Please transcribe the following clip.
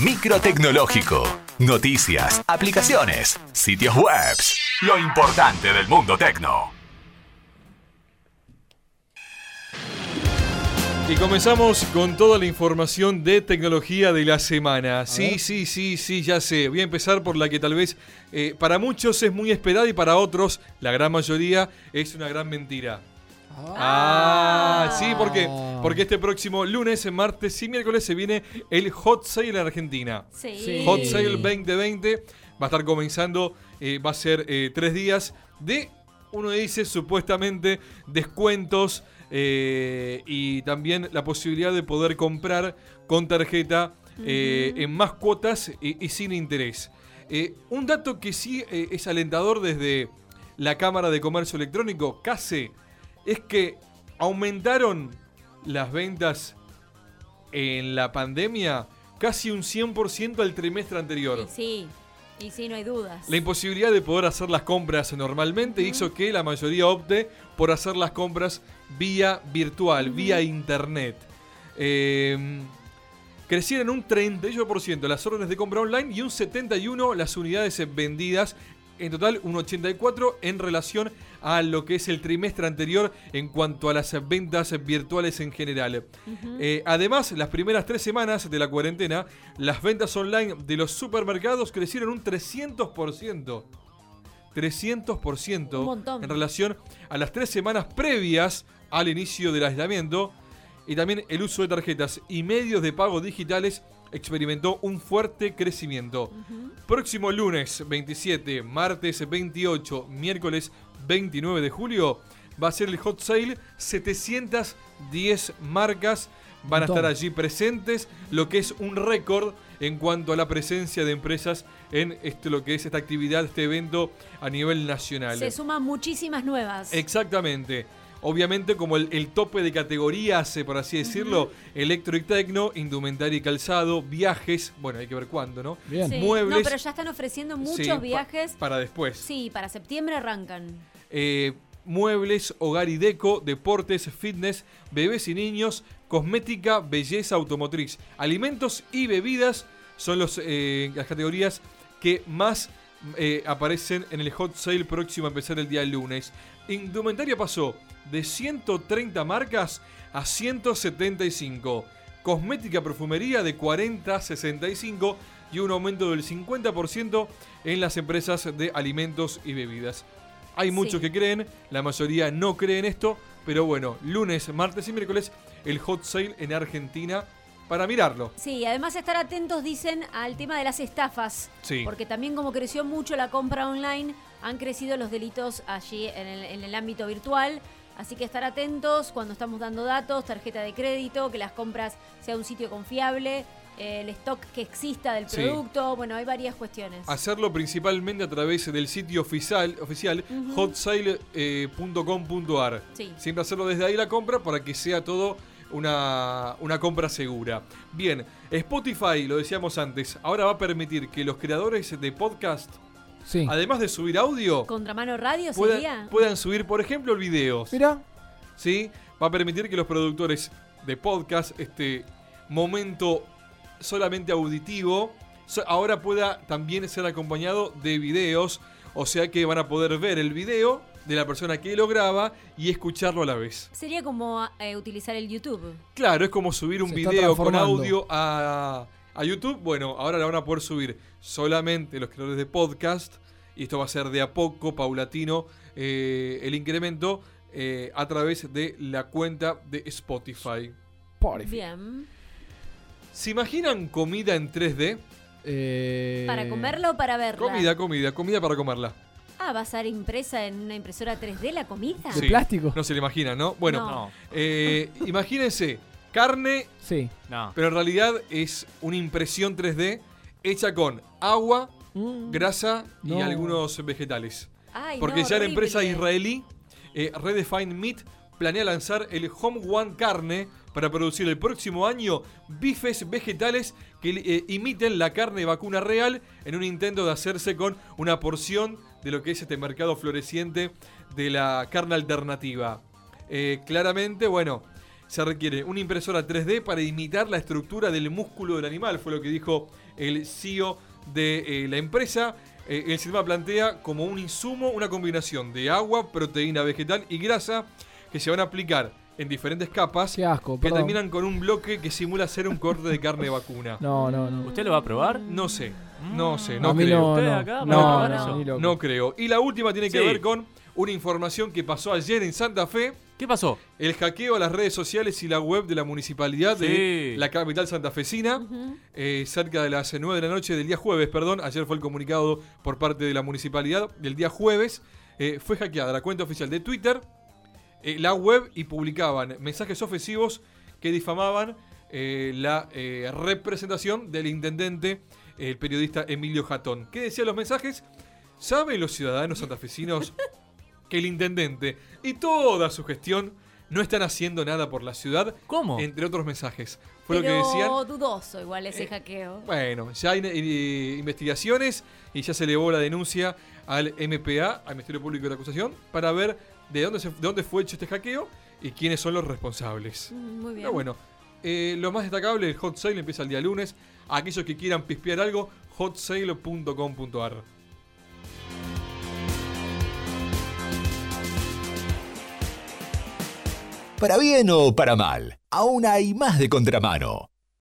Microtecnológico. Noticias, aplicaciones, sitios web. Lo importante del mundo tecno. Y comenzamos con toda la información de tecnología de la semana. Sí, sí, sí, sí, ya sé. Voy a empezar por la que tal vez eh, para muchos es muy esperada y para otros, la gran mayoría, es una gran mentira. Ah, sí, porque porque este próximo lunes, martes y miércoles se viene el Hot Sale en Argentina. Sí. Hot Sale 2020 va a estar comenzando, eh, va a ser eh, tres días de, uno dice supuestamente descuentos eh, y también la posibilidad de poder comprar con tarjeta eh, en más cuotas y, y sin interés. Eh, un dato que sí eh, es alentador desde la Cámara de Comercio Electrónico, CASE, es que aumentaron las ventas en la pandemia casi un 100% al trimestre anterior. Y sí, y sí, no hay dudas. La imposibilidad de poder hacer las compras normalmente hizo que la mayoría opte por hacer las compras vía virtual, vía internet. Eh, crecieron un 38% las órdenes de compra online y un 71% las unidades vendidas. En total, un 84% en relación a lo que es el trimestre anterior en cuanto a las ventas virtuales en general. Eh, además, las primeras tres semanas de la cuarentena, las ventas online de los supermercados crecieron un 300%. 300% Un montón. en relación a las tres semanas previas al inicio del aislamiento. Y también el uso de tarjetas y medios de pago digitales experimentó un fuerte crecimiento. Próximo lunes 27, martes 28, miércoles 29 de julio va a ser el Hot Sale. 710 marcas van a estar allí presentes, lo que es un récord en cuanto a la presencia de empresas en este, lo que es esta actividad, este evento a nivel nacional. Se suman muchísimas nuevas. Exactamente. Obviamente como el, el tope de categorías, por así decirlo, electro y tecno, indumentaria y calzado, viajes, bueno, hay que ver cuándo, ¿no? Bien. Sí. muebles. No, pero ya están ofreciendo muchos Sí, pa- viajes. para después. Sí, para septiembre arrancan. Eh, muebles, hogar y deco, deportes, fitness, bebés y niños, cosmética, belleza automotriz, alimentos y bebidas son los, eh, las categorías que más eh, aparecen en el hot sale próximo a empezar el día lunes. Indumentaria pasó de 130 marcas a 175. Cosmética perfumería de 40 a 65 y un aumento del 50% en las empresas de alimentos y bebidas. Hay muchos Sí. que creen, la mayoría no creen esto, pero bueno, lunes, martes y miércoles el hot sale en Argentina para mirarlo. Sí, además estar atentos, dicen, al tema de las estafas. Sí. Porque también como creció mucho la compra online, han crecido los delitos allí en el, en el ámbito virtual. Así que estar atentos cuando estamos dando datos, tarjeta de crédito, que las compras sea un sitio confiable, eh, el stock que exista del Sí. producto. Bueno, hay varias cuestiones. Hacerlo principalmente a través del sitio oficial, oficial eh, hotsale.com.ar. Sí. Siempre hacerlo desde ahí la compra para que sea todo una, una compra segura. Bien, Spotify, lo decíamos antes, ahora va a permitir que los creadores de podcast, Sí. además de subir audio, Contramano Radio puedan, sería. puedan subir, por ejemplo, videos. Mira, ¿sí? Va a permitir que los productores de podcast, este momento solamente auditivo, ahora pueda también ser acompañado de videos, o sea que van a poder ver el video de la persona que lo graba y escucharlo a la vez. Sería como eh, utilizar el YouTube. Claro, es como subir un Se video con audio a, a YouTube. Bueno, ahora la van a poder subir solamente los creadores de podcast. Y esto va a ser de a poco, paulatino, eh, el incremento eh, a través de la cuenta de Spotify. Bien. ¿Se imaginan comida en 3D? Eh, ¿Para comerla o para verla? Comida, comida, comida para comerla. Ah, ¿va a ser impresa en una impresora 3D la comida? ¿De plástico? No se lo imaginan, ¿no? Bueno, No. eh, imagínense, carne, Sí. No. pero en realidad es una impresión 3D hecha con agua, Mm. grasa y No. algunos algunos vegetales. Ay, Porque no, ya la empresa israelí eh, Redefine Meat planea lanzar el Home One Carne para producir el próximo año bifes vegetales que eh, imiten la carne vacuna real en un intento de hacerse con una porción de lo que es este mercado floreciente de la carne alternativa. Eh, claramente, bueno, se requiere una impresora 3D para imitar la estructura del músculo del animal, fue lo que dijo el CEO de eh, la empresa. Eh, el sistema plantea como un insumo una combinación de agua, proteína vegetal y grasa que se van a aplicar en diferentes capas Qué asco, que terminan con un bloque que simula ser un corte de carne vacuna. No, no, no. ¿Usted lo va a probar? No sé, no sé, no a mí creo. no, ¿Usted no. acá? No, ¿Para no, creo. Y la última tiene que Sí. ver con una información que pasó ayer en Santa Fe. ¿Qué pasó? El hackeo a las redes sociales y la web de la municipalidad de la capital santafesina, eh, cerca de las 9 de la noche del día jueves, perdón, ayer fue el comunicado por parte de la municipalidad del día jueves, eh, fue hackeada la cuenta oficial de Twitter, eh, la web y publicaban mensajes ofensivos que difamaban eh, la eh, representación del intendente, el periodista Emilio Jatón. ¿Qué decían los mensajes? ¿Saben los ciudadanos santafesinos que el intendente y toda su gestión no están haciendo nada por la ciudad? ¿Cómo? Entre otros mensajes. Fue Pero lo que decían. dudoso igual ese Eh, hackeo. Bueno, ya hay eh, investigaciones y ya se elevó la denuncia al MPA, al Ministerio Público de la Acusación, para ver de dónde, se- de dónde fue hecho este hackeo y quiénes son los responsables. Mm, Muy bien. Pero bueno, eh, lo más destacable, el hot sale empieza el día lunes. Aquellos que quieran pispear algo, hotsale.com.ar. Para bien o para mal, aún hay más de contramano.